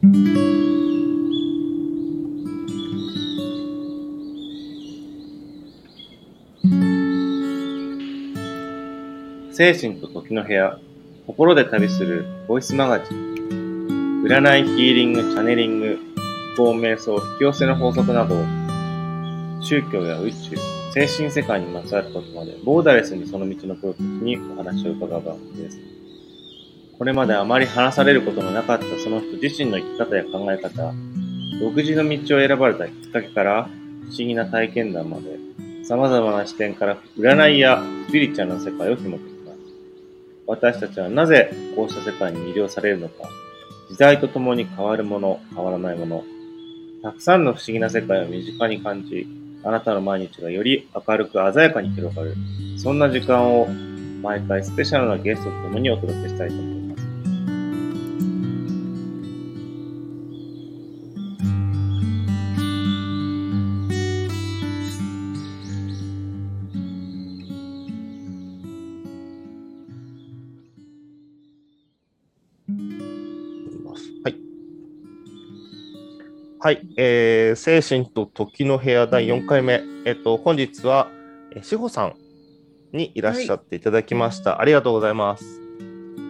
精神と時の部屋、心で旅するボイスマガジン、占いヒーリング、チャネリング、思考瞑想、引き寄せの法則など、宗教や宇宙、精神世界にまつわることまで、ボーダレスにその道のプロたちにお話を伺う番組です。これまであまり話されることのなかったその人自身の生き方や考え方、独自の道を選ばれたきっかけから不思議な体験談まで、様々な視点から占いやスピリチュアルな世界を紐解きます。私たちはなぜこうした世界に魅了されるのか、時代とともに変わるもの、変わらないもの、たくさんの不思議な世界を身近に感じ、あなたの毎日がより明るく鮮やかに広がる、そんな時間を毎回スペシャルなゲストと共にお届けしたいと思います。はい。はい、えー、精神と時の部屋第4回目。えっと、本日は、えー志保さんにいらっしゃっていただきました。ありがとうございます。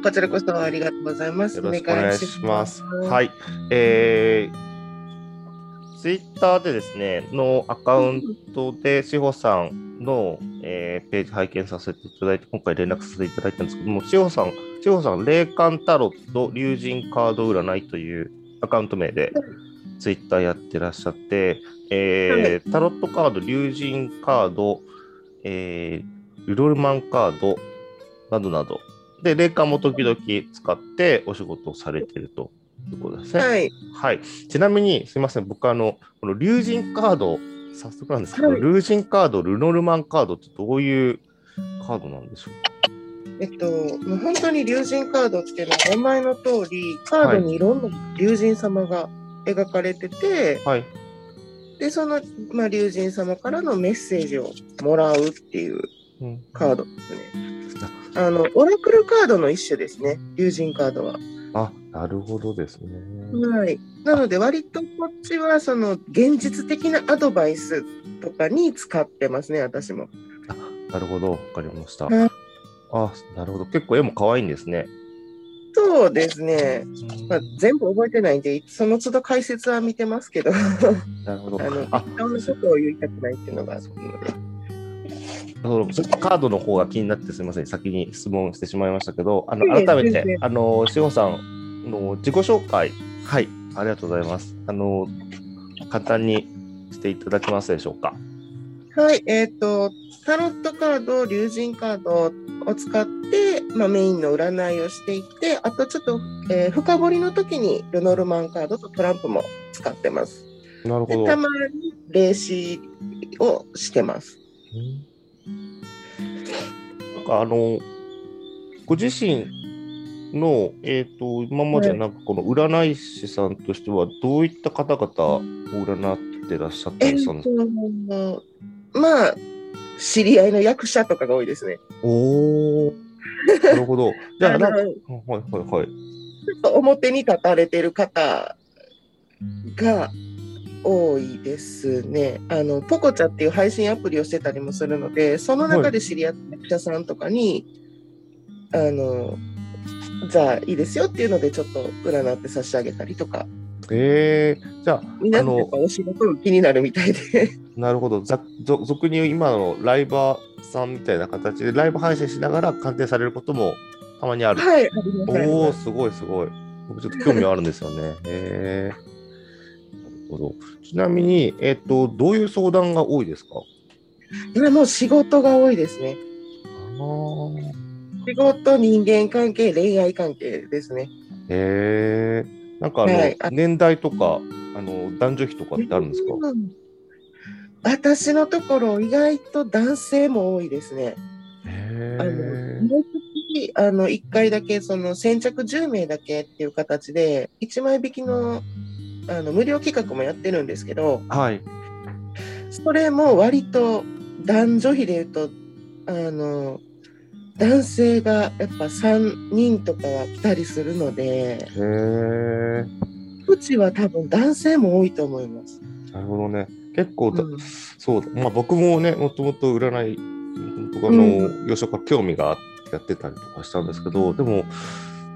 こちらこそありがとうございます。よろしくお願いします。はい。えー、ツイッターでですね、のアカウントで、志保さんの、えーページ拝見させていただいて、今回連絡させていただいたんですけども、志保さん、志保さん、霊感タロット、竜神カード占いというアカウント名で、ツイッターやってらっしゃって、えータロットカード、竜神カード、えールロルマンカードなどなど、で、霊感も時々使ってお仕事をされているということですね。はい。はい。ちなみに、すみません、僕、あの、この竜神カード、早速なんですけど、はい竜神カード、ルノルマンカードってどういうカードなんでしょえっと、もう本当に竜神カードっていうのは、名前の通り、カードにいろんな竜神様が描かれてて、うはい。で、その、まあ、竜神様からのメッセージをもらうっていううん、カードですね。あの、オラクルカードの一種ですね、竜神カードは。あ、なるほどですね。はい。なので、割とこっちは、その、現実的なアドバイスとかに使ってますね、私も。なるほど、わかりました。はいあ、なるほど。結構絵も可愛いんですね。そうですね。まあ、全部覚えてないんで、その都度解説は見てますけど、なるほど。あの、あ、そんなことを言いたくないっていうのがあるので。カードの方が気になってすみません。先に質問してしまいましたけど、あの改めてあの、志保さんの自己紹介、はい、ありがとうございます。あの、簡単にしていただけますでしょうか？はい、えっ、と、タロットカード、竜神カードを使って、まあ、メインの占いをしていって、あとちょっと、えー深掘りの時にルノルマンカードとトランプも使ってます。で、なるほど。たまに霊視をしてます。なんかあの、ご自身の、えっ、と、今までなんかこの占い師さんとしては、どういった方々を占ってらっしゃったんですか、と、まあ、知り合いの役者とかが多いですね。おー、なるほど。じゃあ、なんか、はいはいはい。ちょっと表に立たれてる方が多いですね。あの、ポコチャっていう配信アプリをしてたりもするので、その中で知り合った役者さんとかに、あの、じゃあいいですよっていうのでちょっと占って差し上げたりとか、えー、じゃあ、皆さんお仕事が気になるみたいで。なるほど。ざぞ俗に今のライバーさんみたいな形でライブ配信しながら鑑定されることもたまにある。はい、おお、ますすごいすごい。僕ちょっと興味あるんですよね。へえ。なるほど。ちなみに、えっ、と、どういう相談が多いですか？今もう仕事が多いですね。仕事、人間関係、恋愛関係ですね。へえ。なんかあの、はいあ年代とか、あの、男女比とかってあるんですか？うん私のところ、意外と男性も多いですね。へあのえ。毎月あの1回だけその先着10名だけっていう形で1枚引きのあの無料企画もやってるんですけどはい。それも割と男女比で言うとあの男性がやっぱ3人とかは来たりするのでへえ。うちは多分男性も多いと思います。なるほどね。結構だ、うんそうだ。まあ僕もね、もともと占いとかの幼少から興味があってやってたりとかしたんですけど、でも、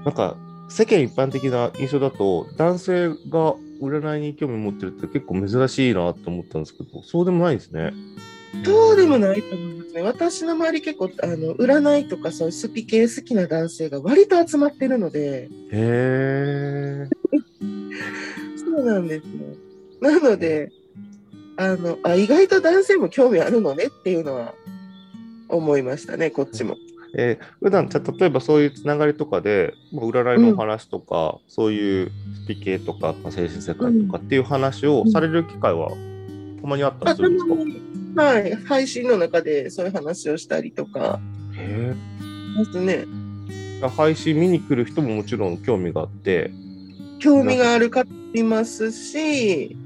なんか世間一般的な印象だと、男性が占いに興味持ってるって結構珍しいなと思ったんですけど、そうでもないんですね。そうでもないと思いますね。私の周り結構あの占いとかそういうスピ系好きな男性が割と集まってるので、へえ。そうなんですね。なので、あのあ意外と男性も興味あるのねっていうのは思いましたね、こっちも。えー普段じゃあ例えばそういうつながりとかで、まあ占いのお話とか、そういうスピ系とか、まあ、精神世界とかっていう話をされる機会はたまにあったりあするんですか、はい、配信の中でそういう話をしたりとか。へますね。え配信見に来る人ももちろん興味があって、興味がある方もいますし、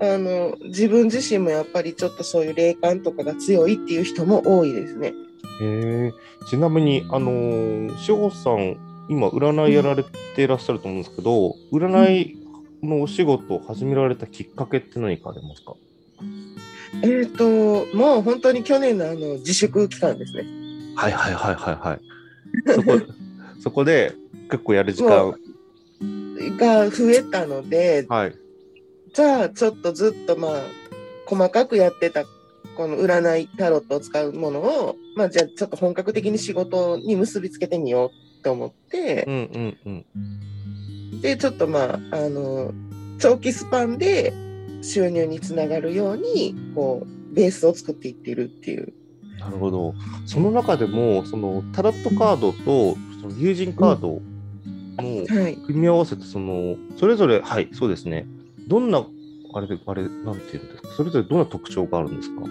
あの自分自身もやっぱりちょっとそういう霊感とかが強いっていう人も多いですね。へえちなみに、あのー、志保さん、今、占いやられていらっしゃると思うんですけど、占いのお仕事を始められたきっかけって何かありますか？えっ、ともう本当に去年のあの自粛期間ですね。はいはいはいはいはい。そこそこで結構やる時間、が増えたので、はい。じゃあちょっとずっとまあ細かくやってたこの占いタロットを使うものを、まあじゃあちょっと本格的に仕事に結びつけてみようと思ってう、んうんうん。でちょっとまああの長期スパンで収入につながるようにこうベースを作っていってるっていう。なるほど。その中でも、そのタロットカードとその友人カードのはい。組み合わせて、その、それぞれ、はい、そうですね。どんな、あれで、あれ、なんていうんですか、それぞれどんな特徴があるんですか？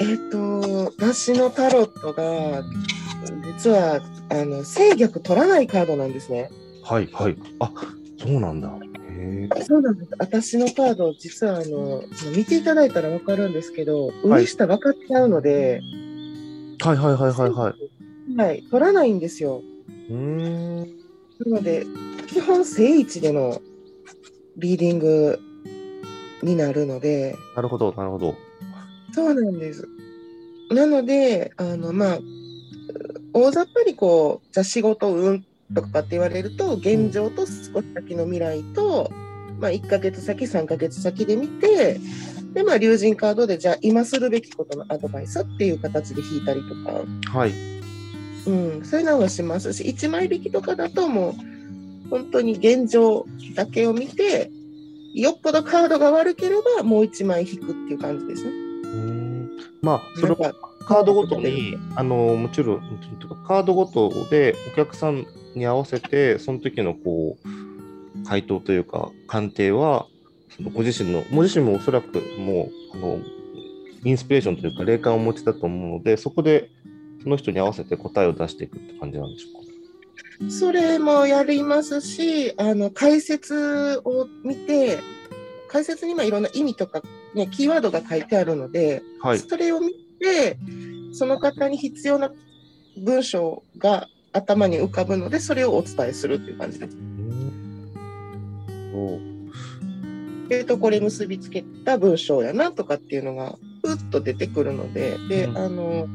えっ、と私のタロットが実はあの制御取らないカードなんですね。はい、はい。あ、そうなんだ。そうなんです。私のカード、実はあの、見ていただいたらわかるんですけど、上下分かっちゃうので、はいはいはいはいはい。はい、取らないんですよ。うーん。なので、基本正位置でのリーディングになるので、なるほど、なるほど。そうなんです。なので、あの、まあ、大雑把にこう、じゃあ仕事運とかって言われると、現状と少し先の未来と、まあ、1ヶ月先、3ヶ月先で見て、で、まあ、竜神カードで、じゃあ今するべきことのアドバイスっていう形で引いたりとか、はい。うん、そういうのはしますし、1枚引きとかだともう、本当に現状だけを見て、よっぽどカードが悪ければ、もう1枚引くっていう感じですね。うーん。まあ、それはカードごとに、あの、もちろん、カードごとでお客さんに合わせて、その時のこう、回答というか、鑑定は、そのご自身の、ご自身もおそらくもう、あの、インスピレーションというか、霊感をお持ちだと思うので、そこで、その人に合わせて答えを出していくって感じなんでしょうか？それもやりますし、あの解説を見て、解説にまあいろんな意味とか、ね、キーワードが書いてあるので、はい。それを見て、その方に必要な文章が頭に浮かぶので、それをお伝えするっていう感じです。そうえーと、これ結びつけた文章やなとかっていうのが、ふっと出てくるので、で、うんあの、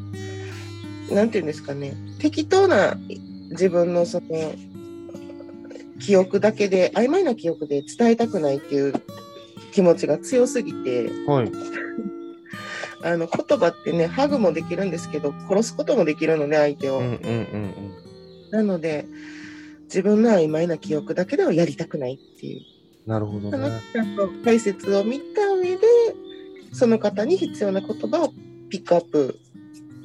なんていうんですかね、適当な自分のその、記憶だけで、曖昧な記憶で伝えたくないっていう気持ちが強すぎて、はい。あの、言葉ってね、ハグもできるんですけど、殺すこともできるので、相手を。うんうんうんなので、自分の曖昧な記憶だけではやりたくないっていう。うん。なるほどそのね。解説を見た上で、その方に必要な言葉をピックアップ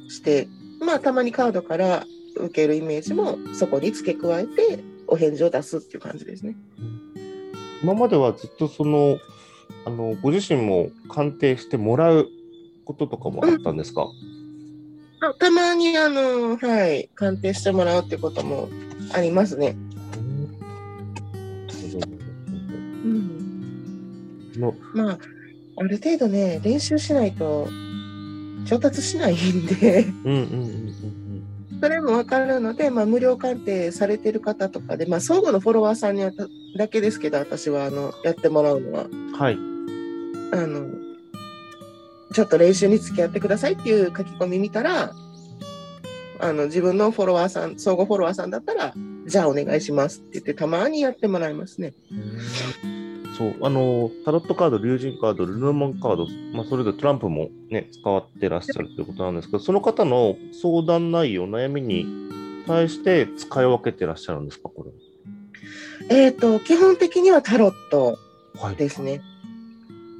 して、まあ、たまにカードから受けるイメージもそこに付け加えて、お返事を出すっていう感じですね。今まではずっとその、あの、ご自身も鑑定してもらうこととかもあったんですか、あたまに、あの、はい、鑑定してもらうってこともありますね。うん、のまあ、ある程度ね、練習しないと上達しないんで。うんうんうんうんそれも分かるので、まあ、無料鑑定されてる方とかで、まあ、相互のフォロワーさんにだけですけど、私はあのやってもらうのは。はい。あの、ちょっと練習に付き合ってくださいっていう書き込み見たら、あの、自分のフォロワーさん、相互フォロワーさんだったら、じゃあお願いしますって言って、たまにやってもらいますね。そう、あの、タロットカード、竜神カード、ルノーマンカード、まあ、それぞれトランプもね、使ってらっしゃるということなんですけど、その方の相談内容、悩みに対して使い分けてらっしゃるんですか、これ。えっ、と、基本的にはタロットはい。ですね。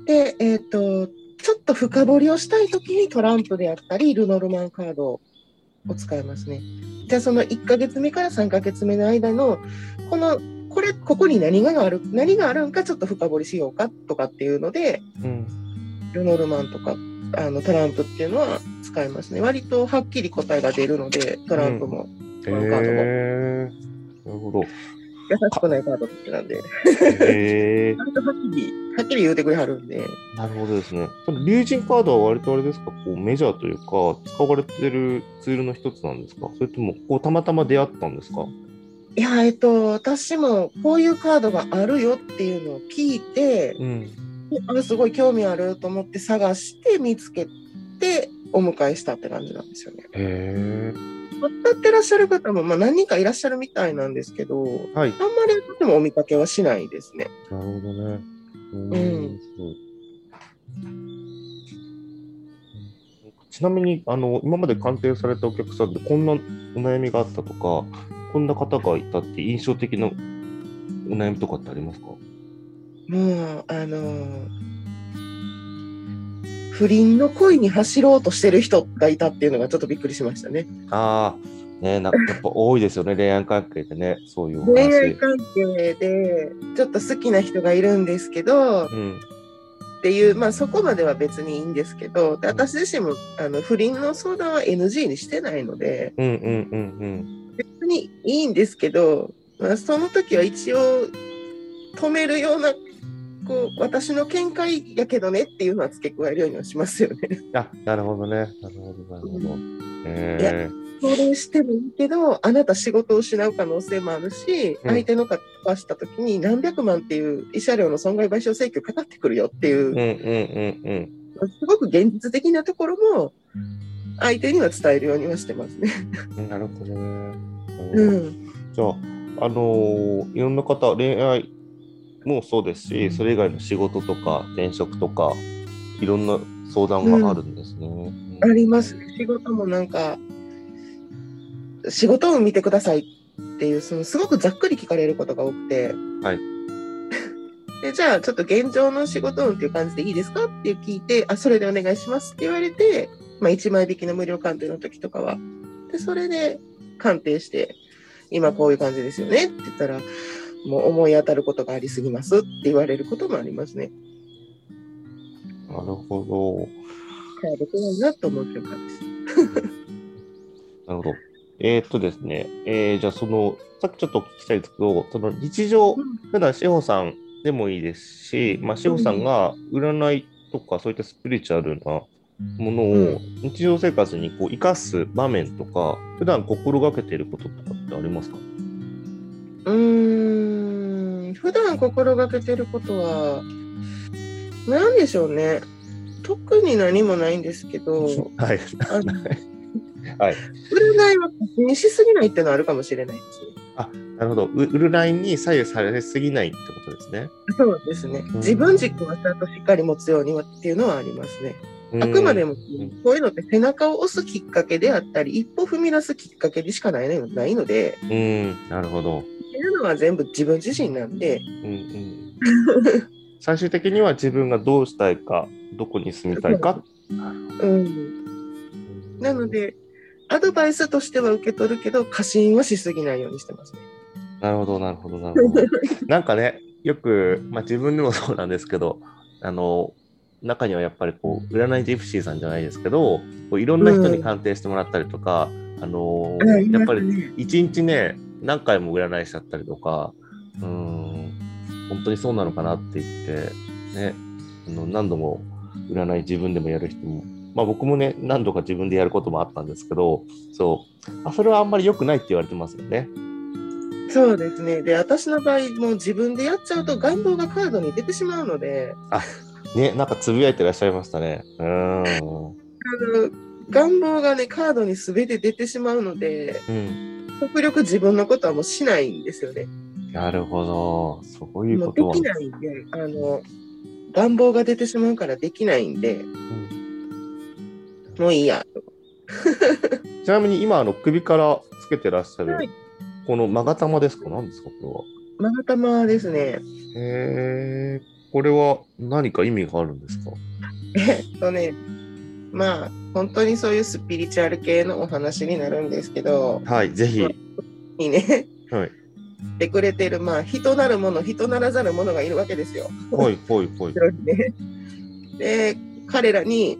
で、えっ、と、ちょっと深掘りをしたいときにトランプであったり、ルノルマンカードを使いますね。じゃあその1ヶ月目から3ヶ月目の間の、この、これ、ここに何がある、何があるんかちょっと深掘りしようかとかっていうので、うん。ルノルマンとか、あのトランプっていうのは使いますね。割とはっきり答えが出るので、トランプも。へワンカードも。えなるほど。優しくないカード好きなんで、へえ割とはっきり、はっきり言うてくれはるんで、なるほどですね。その竜神カードは割とあれですか、こうメジャーというか、使われてるツールの一つなんですか？それとも、こうたまたま出会ったんですか？いや、えっと、私もこういうカードがあるよっていうのを聞いて、うん。あすごい興味あると思って探して見つけてお迎えしたって感じなんですよね。へえ。使ってらっしゃる方も、まあ、何人かいらっしゃるみたいなんですけど、はい。あんまりでもお見かけはしないですね。なるほどね。うんうんちなみにあの今まで鑑定されたお客さんでこんなお悩みがあったとかこんな方がいたって印象的なお悩みとかってありますか？もう、あのー不倫の恋に走ろうとしてる人がいたっていうのがちょっとびっくりしましたね。ああねなんか やっぱ多いですよね恋愛関係でねそういうお恋愛話。関係でちょっと好きな人がいるんですけど、うん。っていう、まあそこまでは別にいいんですけど、で私自身もあの不倫の相談は NG にしてないので、うんうんうん別にいいんですけど、まあ、その時は一応止めるような、こう、私の見解やけどねっていうのは付け加えるようにはしますよね。うん。あなるほどねなるほどなるほど。えそれしてもいいけど、あなた仕事を失う可能性もあるし、うん相手の方がした時に何百万っていう慰謝料の損害賠償請求かかってくるよっていうー、うんうんうんすごく現実的なところも相手には伝えるようにはしてますね。うん。なるほどね。うん。じゃあ、あのーいろんな方、恋愛もそうですし、それ以外の仕事とか転職とか、いろんな相談があるんですね。あります。仕事もなんか、仕事を見てくださいっていう、そのすごくざっくり聞かれることが多くて。はい。で、じゃあ、ちょっと現状の仕事運っていう感じでいいですかって聞いて、あ、それでお願いしますって言われて、まあ、1枚引きの無料鑑定の時とかは。で、それで鑑定して、今こういう感じですよねって言ったら、もう思い当たることがありすぎますって言われることもありますね。なるほど。カード怖いなと思うです。なるほど。えーっとですね、えーじゃあその、さっきちょっとお聞きしたいんですけど、その日常、普段志保さんでもいいですし、まあ、志保さんが占いとかそういったスピリチュアルなものうを日常生活にこう生かす場面とか、普段心がけていることとかってありますか？うーん、普段心がけてることは、何でしょうね。特に何もないんですけど、はい。占いは過信しすぎないっていうのはあるかもしれないですね。なるほど。う占いに左右されすぎないってことですね。そうですね。うん自分軸はちゃんとしっかり持つようにはっていうのはありますね。あくまでも、んこういうのって背中を押すきっかけであったり、一歩踏み出すきっかけでしかないのないので、うん、なるほど。っていうのは全部自分自身なんで、うんうん、最終的には自分がどうしたいか、どこに住みたいか。うん。なので、アドバイスとしては受け取るけど、過信はしすぎないようにしてますね。なるほど、なるほど、なるほど。なんかね、よく、まあ、自分でもそうなんですけど、あの、中にはやっぱりこう、占いジプシーさんじゃないですけど、こういろんな人に鑑定してもらったりとか、あの、やっぱりり、一日ね、何回も占いしちゃったりとか、うーん、本当にそうなのかなって言って、ね、あの何度も占い自分でもやる人も、まあ僕もね、何度か自分でやることもあったんですけど、そう、あそれはあんまり良くないって言われてますよね。そうですね。で、私の場合、もう自分でやっちゃうと願望がカードに出てしまうので、ね、なんかつぶやいてらっしゃいましたね。うーん。あの願望がね、カードに全て出てしまうので、うん。極力自分のことはもうしないんですよね。なるほど。そういうもうでことはき。ないんで、あの、願望が出てしまうからできないんで、もういいや。ちなみに今、あの首からつけてらっしゃる、はいこの勾玉ですか？何ですか？こマガタマですね。れは。へえ、これは何か意味があるんですか？えっとね、まあ、本当にそういうスピリチュアル系のお話になるんですけど、はい、ぜひ。にね、はい。してくれてる、まあ、人なるもの、人ならざるものがいるわけですよ。ほいほいほい。で、彼らに、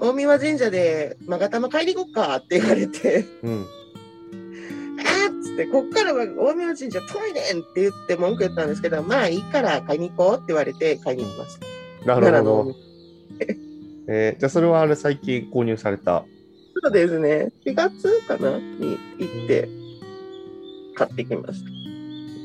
大神神社で勾玉買いに行こっかって言われて、うん。あーっつって、こっからは大神神社遠いねんって言って文句言ったんですけど、まあいいから買いに行こうって言われて買いに行きました。なるほど。えーじゃあそれはあれ最近購入された？そうですね。4月かなに行って買ってきました。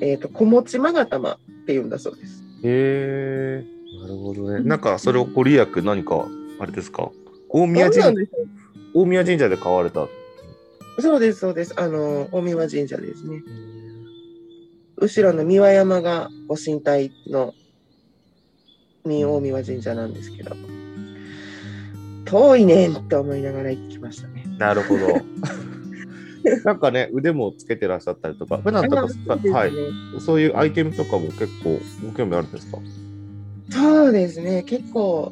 えっ、と、小持勾玉っていうんだそうです。へえ、なるほどね。なんかそれをご利益何か、あれですか？大宮神んですよ大宮神社で買われた。そうです、そうです。あの、大神神社ですね。後ろの三輪山がご神体の三大神神社なんですけど、遠いねんって思いながら行きましたね。なるほど。なんかね、腕もつけてらっしゃったりとか、普段とか、ねはい、そういうアイテムとかも結構ご興味あるんですか？そうですね、結構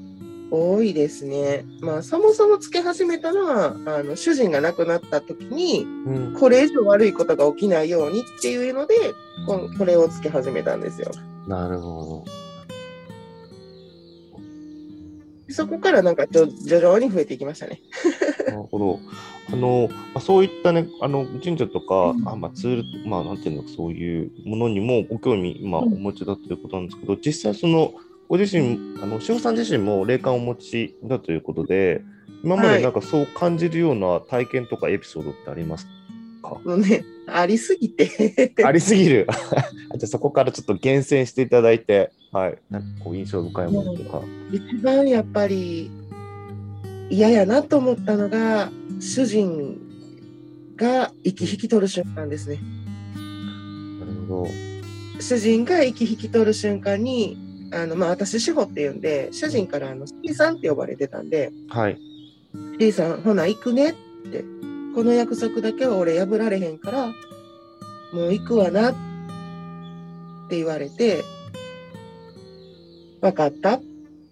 多いですね。まあ、そもそもつけ始めたのは、あの主人が亡くなった時に、うん。これ以上悪いことが起きないようにっていうので、ここれをつけ始めたんですよ。なるほそこからなんかちょ徐々に増えていきましたね。ど。なるほど。あの、まあ、そういったね、あの神社とか、うんあまあ、ツール、まあ、なんていうの、そういうものにもご興味、今、おうん持ちだということなんですけど、実際、その、ご自身、あの、塩さん自身も霊感をお持ちだということで、今まはいでなんかそう感じるような体験とかエピソードってありますか、もうね、ありすぎて。ありすぎる。じゃあそこからちょっと厳選していただいて、はい。なんかこう印象深いものとか。一番やっぱり嫌やなと思ったのが、主人が息引き取る瞬間ですね。なるほど。主人が息引き取る瞬間に、あのまあ、私、志保って言うんで、主人からあの C さんって呼ばれてたんで、はい。C さん、ほな、行くねって、この約束だけは俺破られへんから、もう行くわなって言われて、分かったっ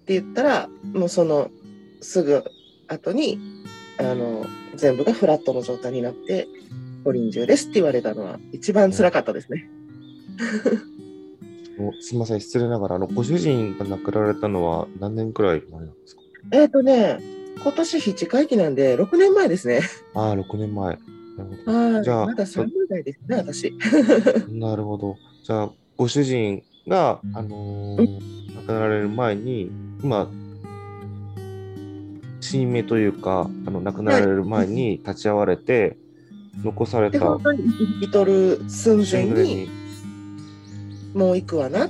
て言ったら、もうそのすぐ後に、あの、全部がフラットの状態になって、ご臨終ですって言われたのは一番辛かったですね。おすみません、失礼ながら、あのご主人が亡くなられたのは何年くらい前なんですか？えっ、とね、今年七回忌なんで、6年前ですね。ああ、6年前。な。じゃあまだ30代ですね、私。ど。なるほど。じゃあ、ご主人が、あのー亡くなられる前に、今、死に目というか、あの亡くなられる前に立ち会われて、残されで、た本当に息引き取る寸前に、もう行くわなっ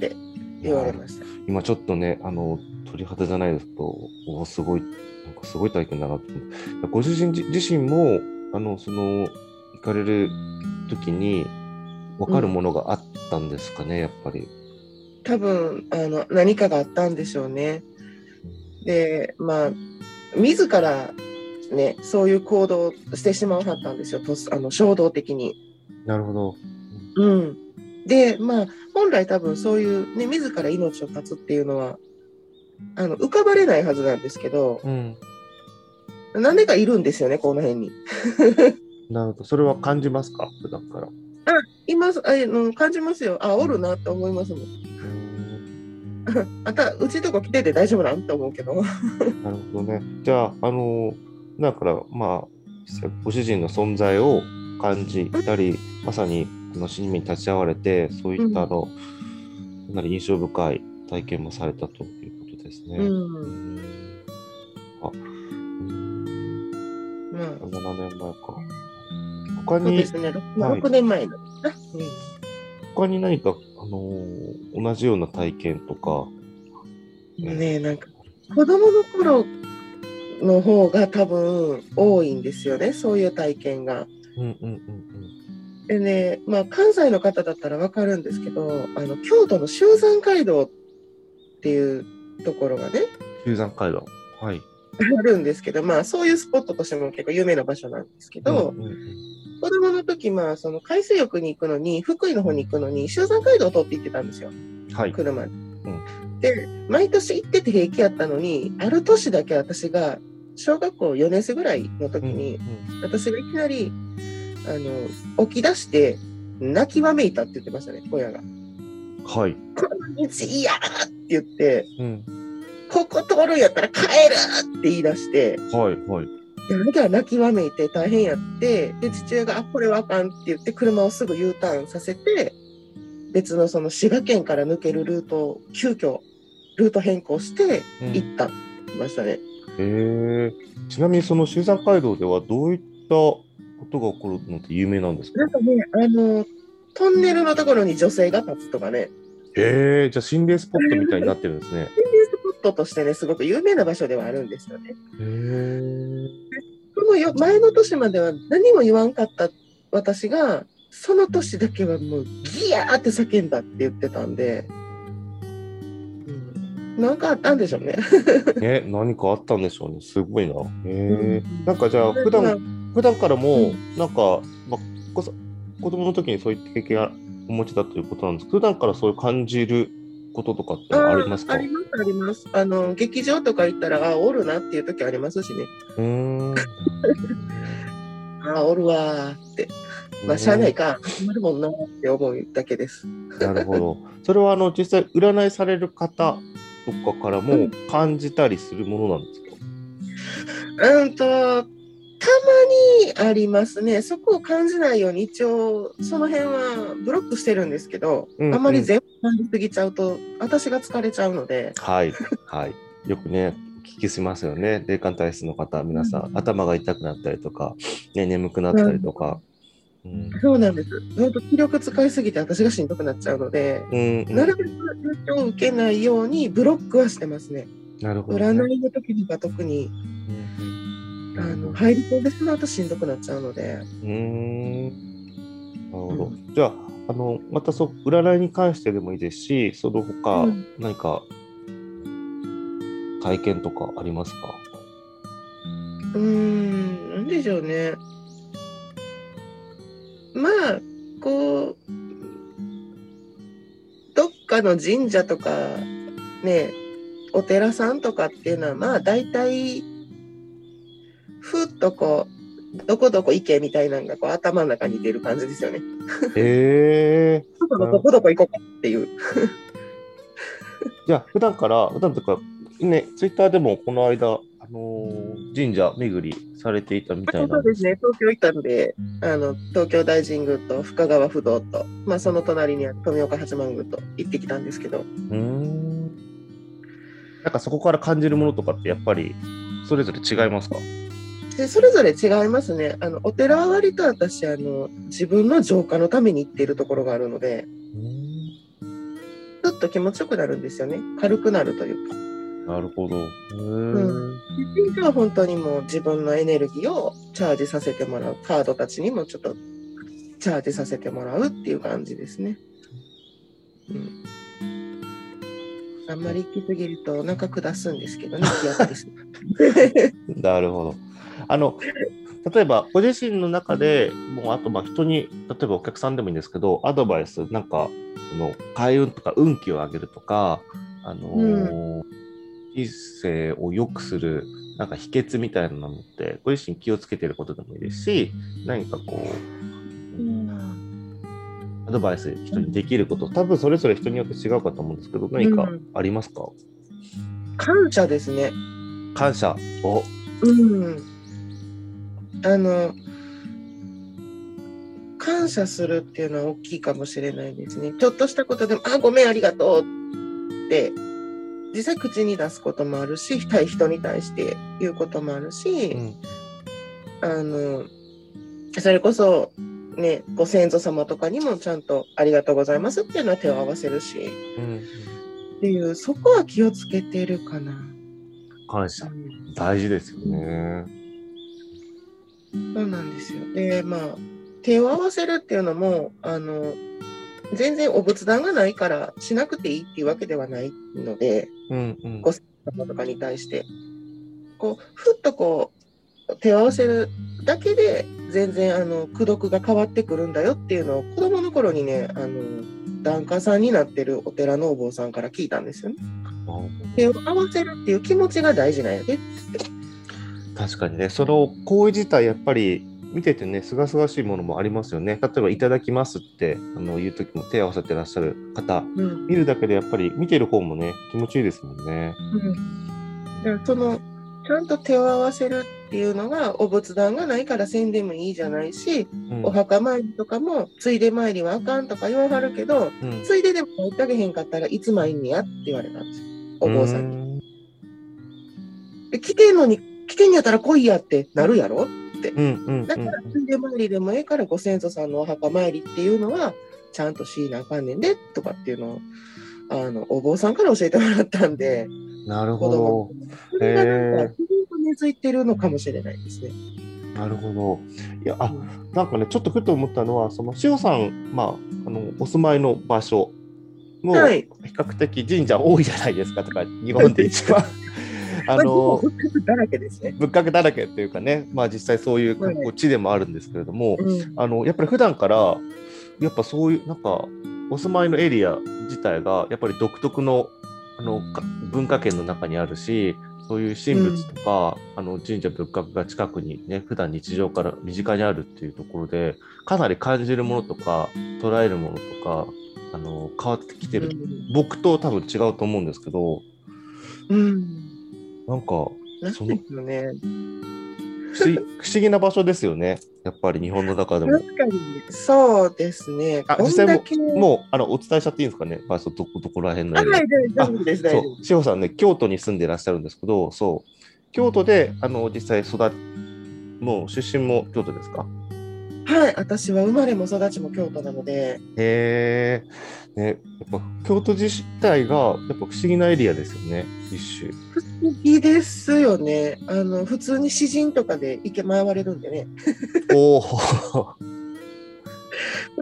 て言われました。今ちょっとね、あの、鳥肌じゃないですけど、おすごい、なんかすごい体験だなって。ご主人自自身も、あの、その、行かれる時に、分かるものがあったんですかね、やっぱり。多分あの何かがあったんでしょうね。で、まあ、自らね、そういう行動をしてしまわはったんですよ、とあの衝動的に。なるほど。うん。で、まあ、本来多分そういうね、自ら命を絶つっていうのは、あの浮かばれないはずなんですけど、うん。何でかいるんですよね、この辺に。なるほど。それは感じますか？普段から。今あの感じますよ。あ、おるなって思いますもん。あた、うちとこ来てて大丈夫なんって思うけど。なるほどね。じゃあ、あの、だから、まあ、ご主人の存在を感じたり、まさにこの死に目に立ち会われて、そういったあの、かなり印象深い体験もされたということですね。う。うんんあ、うんまあ、7年前か。他にですね、6, まあはい6年前の。な。他に何か、あのー同じような体験とか、うん、ねえなんか子供の頃の方が多分多いんですよねそういう体験が。うんうんうんでね、まあ、関西の方だったら分かるんですけどあの京都の修山街道っていうところがねうん。中山街道。はい。あるんですけど、まあ、そういうスポットとしても結構有名な場所なんですけど、うんうんうん子供の時、まあ、その海水浴に行くのに福井の方に行くのに修山街道を通って行ってたんですよはい。車で。で毎年行ってて平気やったのにある年だけ私が小学校4年生ぐらいの時に、私がいきなりあの起き出して泣きわめいたって言ってましたね親が。はい。この道嫌って言ってうん。ここ通るんやったら帰るって言い出してはい。はい。であの時は泣きわめいて大変やってで父親が「あこれはあかん」って言って車をすぐ U ターンさせて別のその滋賀県から抜けるルートを急遽ルート変更してうん行った、ましたね。へえ。ちなみにその修山街道ではどういったことが起こるのって有名なんですか？なんかねあのトンネルのところに女性が立つとかねへえ。じゃあ心霊スポットみたいになってるんですね。心霊スポットとしてねすごく有名な場所ではあるんですよね。へえ。そのよ前の年までは何も言わんかった私がその年だけはもうギヤーって叫んだって言ってたんで、うん、なんかあったんでしょうね。ね、何かあったんでしょうね。すごいな。へえうん。なんかじゃあ、普段、普段からもう、なんか、まあ、こそ子供の時にそういった経験がお持ちだということなんですけど、普段からそういう感じることとかってありますか？ありますあります。あの劇場とか行ったらあおるなっていう時ありますしね。うーん。あおるわーって。まあしゃあないか。あるもんなって思うだけです。なるほど。それはあの実際占いされる方とかからも感じたりするものなんですか？うんと、たまにありますね。そこを感じないように一応その辺はブロックしてるんですけど、うんあまり全部感じすぎちゃうと私が疲れちゃうので、はいはい。よくね。お聞きしますよね。霊感体質の方、皆さん、うん頭が痛くなったりとか、ね、眠くなったりとか。うん。そうなんです。本当気力使いすぎて私がしんどくなっちゃうので、うん。うんなるべく影響を受けないようにブロックはしてますね。なるほどね、占いの時には特に。うん。あの入り込んでしまうとしんどくなっちゃうので。うーん。なるほど。うじゃあ、あの、またそう、占いに関してでもいいですし、その他、うん。何か体験とかありますか？うーん、なんでしょうね。まあ、こう、どっかの神社とか、ね、お寺さんとかっていうのは、まあ、大体、ふっとこう、どこどこ行けみたいなのがこう頭の中に出る感じですよね。へえどこどこどこ行こうかっていう。じゃあ、普段から、普段とか、ね、ツイッターでもこの間、あのー神社巡りされていたみたいなんそうですね、東京行ったんで、あの東京大神宮と深川不動と、まあ、その隣にある富岡八幡宮と行ってきたんですけど、うーん。なんかそこから感じるものとかってやっぱりそれぞれ違いますか？でそれぞれ違いますね。あのお寺は割と私あの、自分の浄化のために行っているところがあるので、ちょっと気持ちよくなるんですよね。軽くなるというか。なるほど。うんは本当にもう自分のエネルギーをチャージさせてもらう。カードたちにもちょっとチャージさせてもらうっていう感じですね。うん。あんまり行き過ぎるとお腹下すんですけどね。なるほど。あの、例えば、ご自身の中で、もうあと、まあ、人に、例えばお客さんでもいいんですけど、アドバイス、なんか、その、開運とか運気を上げるとか、あのー人生を良くする、なんか秘訣みたいなのって、ご自身気をつけてることでもいいですし、何かこう、アドバイス人にできること、多分それぞれ人によって違うかと思うんですけど、何かありますか、感謝ですね。感謝を。うん。あの、感謝するっていうのは大きいかもしれないですね。ちょっとしたことでも、あ、ごめん、ありがとうって、実際口に出すこともあるし、対人に対して言うこともあるし、うんあの、それこそ、ね、ご先祖様とかにもちゃんとありがとうございますっていうのは手を合わせるし、うん。っていう、そこは気をつけてるかな。感謝う。ん大事ですよね。そうなんですよ。で、まあ、手を合わせるっていうのも、あの、全然お仏壇がないからしなくていいっていうわけではないので、うんうんご様とかに対して、こう、ふっとこう、手を合わせるだけで、全然、あの、功徳が変わってくるんだよっていうのを、子供の頃にね、あの、檀家さんになってるお寺のお坊さんから聞いたんですよね。手を合わせるっていう気持ちが大事なんやでって。確かにね、その行為自体、やっぱり見ててね、すがすがしいものもありますよね。例えば、いただきますってあの言う時も手を合わせてらっしゃる方、うん見るだけでやっぱり見てる方もね、気持ちいいですもんね。うん、そのちゃんと手を合わせるっていうのがお仏壇がないからせんでもいいじゃないし、うんお墓参りとかもついで参りはあかんとか言わはるけどうんついででも参ってあげへんかったらいつ参んねやって言われたんですよお坊さんに。来てんのに来てんやったら来いやってなるやろ？うんうんだからついで参りでもええからご先祖さんのお墓参りっていうのはちゃんとしなあかんねんでとかっていうのをあのお坊さんから教えてもらったんで。うん。なる子ほど供。それがなんか根付いてるのかもしれないですね。なるほど。いや、あ、なんかね、ちょっとふと思ったのは、その塩さん、まあ、あの、お住まいの場所も、はい。比較的神社多いじゃないですかとか、日本で一番。あの、復活だらけですね。ぶっかけだらけっていうかね、まあ実際そういうはいこう地でもあるんですけれども、うん。あの、やっぱり普段から、やっぱそういう、なんか、お住まいのエリア自体が、やっぱり独特の、あの、か文化圏の中にあるし、そういう神仏とか、あの神社仏閣が近くにね、普段日常から身近にあるっていうところで、かなり感じるものとか、捉えるものとか、あの、変わってきてる。僕と多分違うと思うんですけど、うん。なんか、そのね。不思議不思議な場所ですよね。やっぱり日本の中でも。確かに、そうですね。あ、こ実際ももう、あの、お伝えしちゃっていいんですかね？場所どこ、どこら辺のあ、エリアはい、大丈夫です、大丈そう、志保さんね、京都に住んでらっしゃるんですけど、そう、京都で、あの、実際育っ、もう出身も京都ですか？夫。はい、私は生まれも育ちも京都なので、へえ、ね、やっぱ京都自体が、やっぱ不思議なエリアですよね、一種。不思議ですよね。あの、普通に詩人とかで行け回れるんでね。おお、普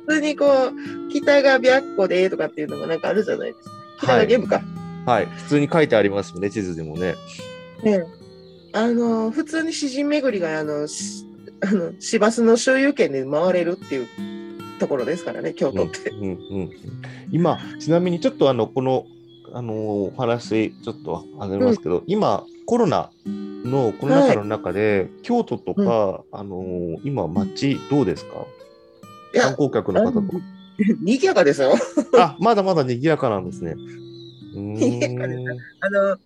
通にこう、北が白虎でとかっていうのがなんかあるじゃないですか。北はい、が玄武か。はい、普通に書いてありますよね、地図でもね。ねあの普通に詩人巡りがあのしあの市バスの所有権で回れるっていうところですからね京都って。うんうんうん、今、ちなみにちょっとあのこの、あのお話、ちょっとあげますけど、今、コロナのコロナ禍の中で、京都とか、あの今、街、どうですか？観光客の方とか。賑やかですよ。あ、まだまだ賑やかなんですね。う賑やかです。あの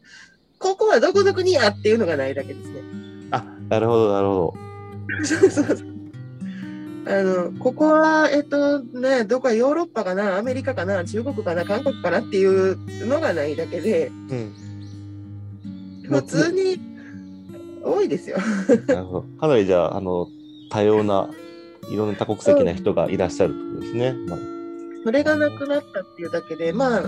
ここはどこどこにやっていうのがないだけですね。あ、なるほど、なるほそうそうそうあのここは、えっとね、どこかヨーロッパかな、アメリカかな、中国かな、韓国かなっていうのがないだけで、ど。うん。普通に多いですよ。なるほど。かなりじゃあ、あの、多様な、いろんな多国籍な人がいらっしゃるとですね。まあそれがなくなったっていうだけで、まあ、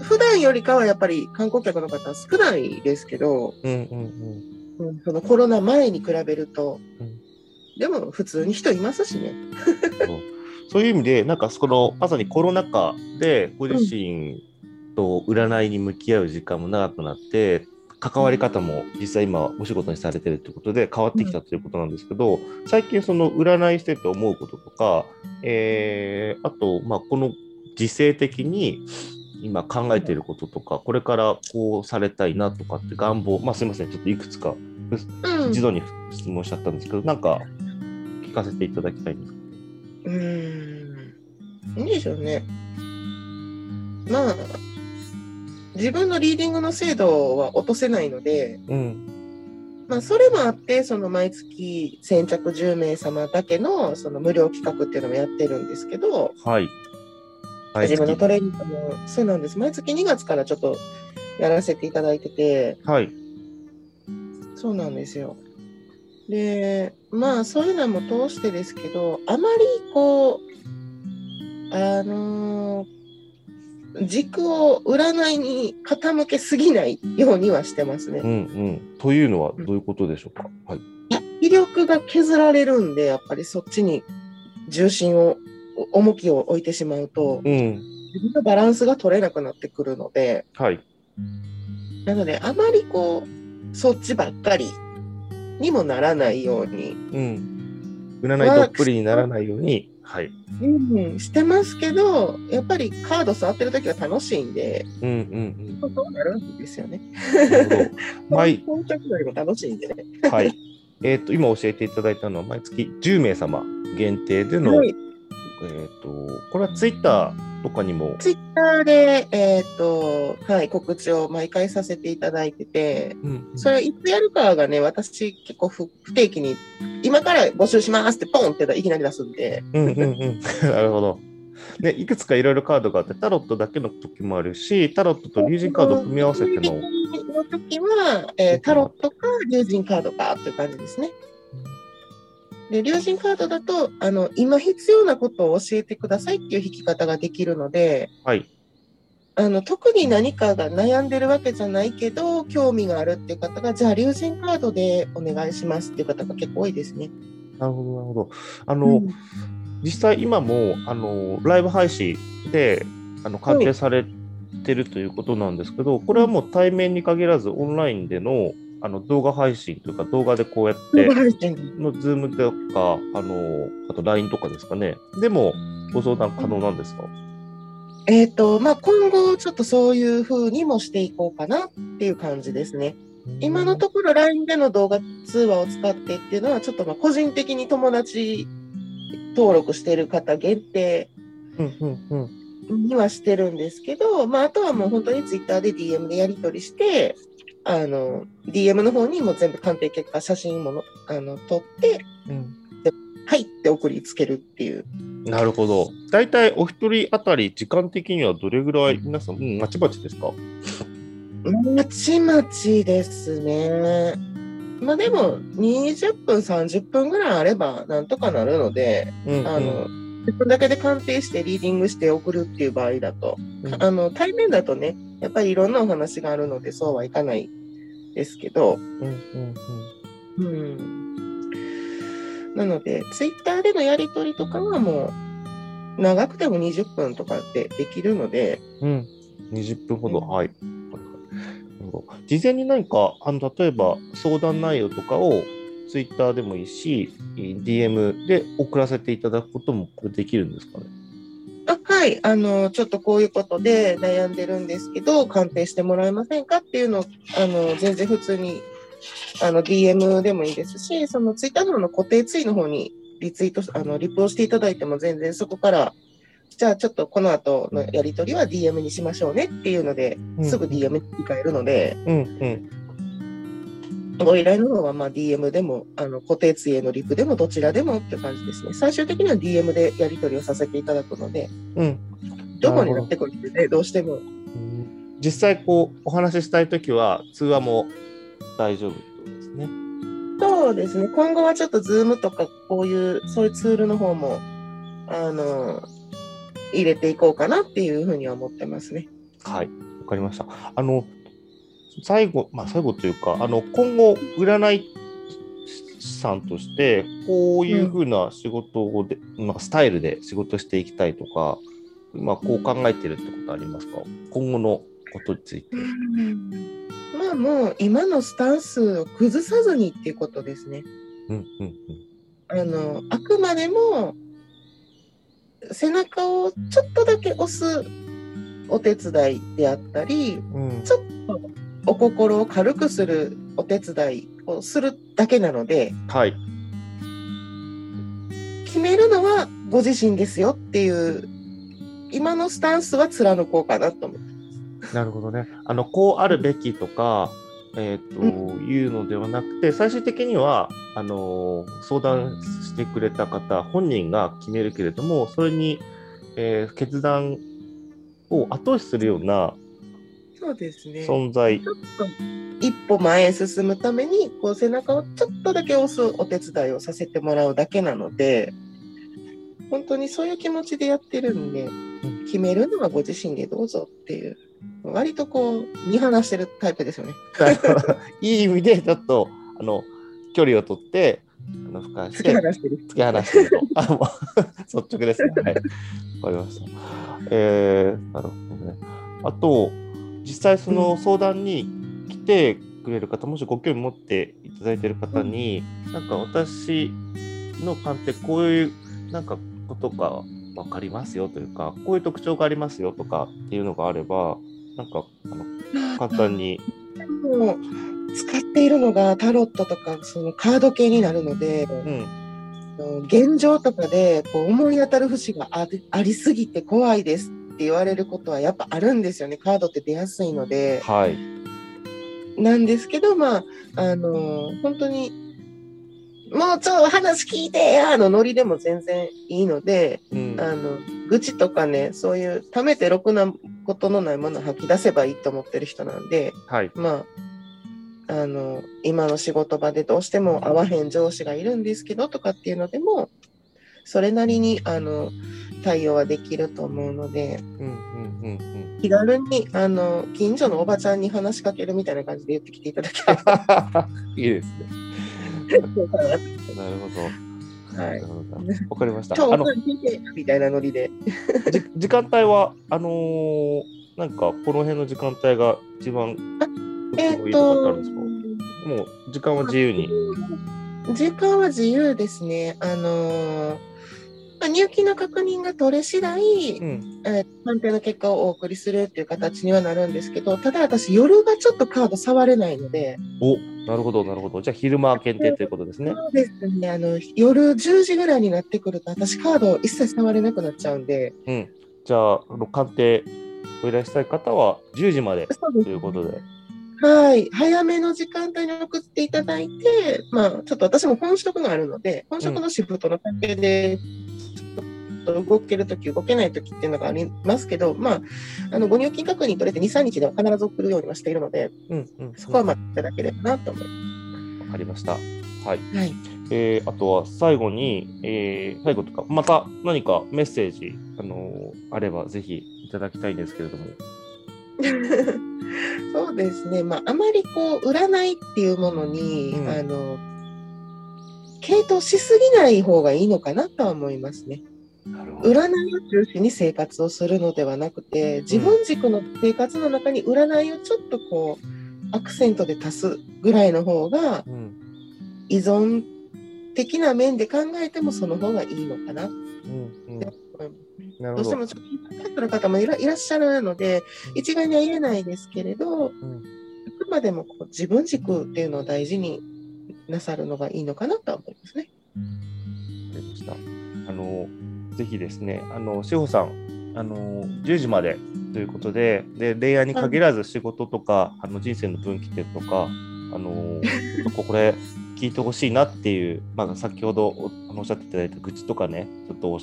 普段よりかはやっぱり観光客の方は少ないですけど、うんうんうん。うんそのコロナ前に比べると、うんでも普通に人いますしね。そういう意味で、なんかその、まさにコロナ禍で、ご自身と占いに向き合う時間も長くなって、関わり方も実際今お仕事にされてるということで変わってきたということなんですけど、最近その占いしてて思うこととか、えーあと、まあ、この時勢的に今考えていることとか、これからこうされたいなとかって願望、まあすいません、ちょっといくつか。一度に質問しちゃったんですけど、なんか聞かせていただきたいんですかうーん。いいでしょうね。まあ、自分のリーディングの精度は落とせないので、うん。まあ、それもあって、その毎月先着10名様だけのその無料企画っていうのもやってるんですけど、はい。自分のトレーニングもそうなんです。毎月2月からちょっとやらせていただいてて、はい。そうなんですよ。で、まあそういうのも通してですけど、あまりこう、あのー軸を占いに傾けすぎないようにはしてますね。うんうん。というのはどういうことでしょうか？はい。いや威力が削られるんで、やっぱりそっちに重心を、重きを置いてしまうと、うん。自分のバランスが取れなくなってくるので、はい。なので、あまりこう、そっちばっかりにもならないように、うん。占いどっぷりにならないように、はい。うん、してますけど、やっぱりカード触ってる時は楽しいんで、うんうんそうなるんですよね。うん。なるほど。毎、本当よりも楽しいんでね。はい。えっ、と、今教えていただいたのは、毎月10名様限定での、はい、えっ、と、これはツイッターとかにも、ツイッターで、えっ、と、はい、告知を毎回させていただいてて、うんそれいつやるかがね、私結構不不定期に、今から募集しますってポンっていきなり出すんで、うんうんうん。なるほど。で、いくつかいろいろカードがあって、タロットだけの時もあるし、タロットと竜神カードを組み合わせての。の時は、えータロットか竜神カードかという感じですね。で、竜神カードだと、あの、今必要なことを教えてくださいっていう引き方ができるので、はい。あの、特に何かが悩んでるわけじゃないけど、興味があるっていう方が、じゃあ竜神カードでお願いしますっていう方が結構多いですね。なるほど、なるほど。あの、うん実際今も、あの、ライブ配信で、あの、鑑定されてるということなんですけど、これはもう対面に限らず、オンラインでの、あの、動画配信というか、動画でこうやってのズームとか、あの、あと LINE とかですかね。でも、ご相談可能なんですか、えっ、と、まあ、今後ちょっとそういう風にもしていこうかなっていう感じですね。今のところ LINE での動画通話を使ってっていうのは、ちょっとまあ個人的に友達登録している方限定。にはしてるんですけど、まあ、あとはもう本当に Twitter で DM でやり取りして、あの、DM の方にも全部鑑定結果、写真ものあの撮って、うんはいって送りつけるっていう。なるほど。大体お一人当たり時間的にはどれぐらい、皆さん、うん、まちまちですか？まちまちですね。まあでも、20分、30分ぐらいあればなんとかなるので、うんあの、自分だけで鑑定してリーディングして送るっていう場合だと、うんあの、対面だとね、やっぱりいろんなお話があるので、そうはいかないですけど、うんうんうん。なので、ツイッターでのやり取りとかはもう、長くても20分とかでできるので、うん。うん。20分ほど。はい。はい事前に何か、あの例えば相談内容とかをツイッターでもいいし、DM で送らせていただくこともこれできるんですかね？あはい、あの、ちょっとこういうことで悩んでるんですけど、鑑定してもらえませんかっていうのを、あの、全然普通に、あの、DM でもいいですし、そのツイッターの固定ツイの方にリツイート、あの、リプをしていただいても全然そこから、じゃあちょっとこの後のやり取りは DM にしましょうねっていうので、うんすぐ DM に切り替えるので、うんうん。ご依頼の方はまあ DM でも、あの固定ツイへのリプでもどちらでもって感じですね。最終的には DM でやり取りをさせていただくので、うん。どこになってくるんでね、どうしても。実際こうお話ししたいときは通話も大丈夫ってことですね。そうですね。今後はちょっと Zoom とかこういう、そういうツールの方も、あの、入れていこうかなっていうふうには思ってますね。はい、わかりました。あの、最後、まあ最後というか、あの、今後、占い師さんとして、こういうふうな仕事をで、まあ、スタイルで仕事していきたいとか、まあ、こう考えてるってことありますか？今後のことについて。まあもう今のスタンスを崩さずにっていうことですね。うんうんあの、あくまでも背中をちょっとだけ押すお手伝いであったり、うん。うんちょっとお心を軽くするお手伝いをするだけなので、はい。決めるのはご自身ですよっていう、今のスタンスは貫こうかなと思って。なるほどね。あの、こうあるべきとか、えっ、と、いうのではなくて、最終的には、あのー相談してくれた方、本人が決めるけれども、それに、えー決断を後押しするようなそうですね。ち存在。ょっと一歩前へ進むためにこう背中をちょっとだけ押すお手伝いをさせてもらうだけなので本当にそういう気持ちでやってるんで決めるのはご自身でどうぞっていう割とこう見放してるタイプですよね。いい意味でちょっとあの距離を取ってあの俯瞰して放してる。突き放してると。あもう率直ですね。はい。わかりました。えー、なるほどね。あと、実際その相談に来てくれる方、もしご興味持っていただいている方に、なんか私の鑑定、こういうなんかことが分かりますよというか、こういう特徴がありますよとかっていうのがあれば、なんかあの簡単に。使っているのがタロットとかそのカード系になるので、うん。現状とかでこう思い当たる節がありすぎて怖いですって言われることはやっぱあるんですよね。カードって出やすいので。はい。なんですけど、まあ、あの本当に、もうちょっと話聞いてやのノリでも全然いいので、うん。あの、愚痴とかね、そういう、ためてろくなことのないものを吐き出せばいいと思ってる人なんで、はい。まあ、あの、今の仕事場でどうしても会わへん上司がいるんですけどとかっていうのでも、それなりに、あの、対応はできると思うので。気軽に、あの、近所のおばちゃんに話しかけるみたいな感じで言ってきていただければ。いいですね。なるほど。はいわかりました。超あのみたいなノリで。じ時間帯はあのーなんかこの辺の時間帯が一番えっいいと。もう時間は自由に。時間は自由ですね。あのーまあ入金の確認が取れ次第、うん。えー判定の結果をお送りするっていう形にはなるんですけど、ただ私夜がちょっとカード触れないので、お、なるほどなるほど。じゃあ昼間限定ということですね。そうですね。あの夜10時ぐらいになってくると、私カードを一切触れなくなっちゃうんで、うん。じゃあ鑑定お依頼したい方は10時までということで。はい、早めの時間帯に送っていただいて、まあ、ちょっと私も本職があるので、本職のシフトの関係で、と動けるとき、動けないときっていうのがありますけど、まあ、あのご入金確認取れて2、3日では必ず送るようにはしているので、うんうん。そこは待っていただければなと思いまわかりました。はい。す。はい。えーあとは最後に、えー最後とか、また何かメッセージ、あのーあればぜひいただきたいんですけれども。そうですね、まあ、あまりこう、占いっていうものに、うんあの、傾倒しすぎない方がいいのかなとは思いますね。占いを中心に生活をするのではなくて自分軸の生活の中に占いをちょっとこうアクセントで足すぐらいの方がうん。依存的な面で考えてもその方がいいのかな。うんうん。など。うしてもちょっとインの方もいらいらっしゃるので一概には言えないですけれど、んあくまでもこう自分軸っていうのを大事になさるのがいいのかなとは思いますね。あの、ぜひですね、あの、志保さん、あの、10時までということで、で、恋愛に限らず仕事とか、あの、人生の分岐点とか、あの、これ、聞いてほしいなっていう、まあ、先ほどおっしゃっていただいた愚痴とかね、ちょっと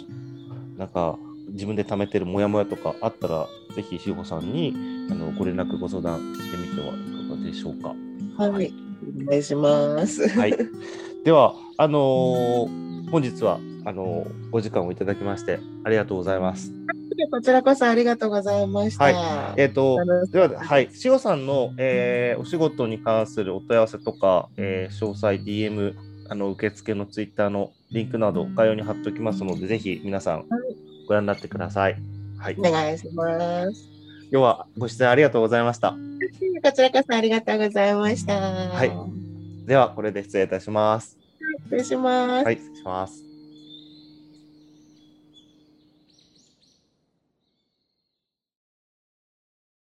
なんか、自分で貯めてるモヤモヤとかあったら、ぜひ志保さんにあのご連絡、ご相談してみてはいかがでしょうか。はい、お願いします。はい。では、あのー本日は、あのーお時間をいただきまして、ありがとうございます。こちらこそありがとうございました。はえっ、と、楽しでは、はい、しおさんの、えーお仕事に関するお問い合わせとか、えー詳細 DM、あの受付のツイッターのリンクなど概要に貼っておきますので、ぜひ皆さんご覧になってください。はい。お願いします。今日はご出演ありがとうございました。こちらこそありがとうございました。はいでは、これで失礼いたします。失礼します。はい、失礼します。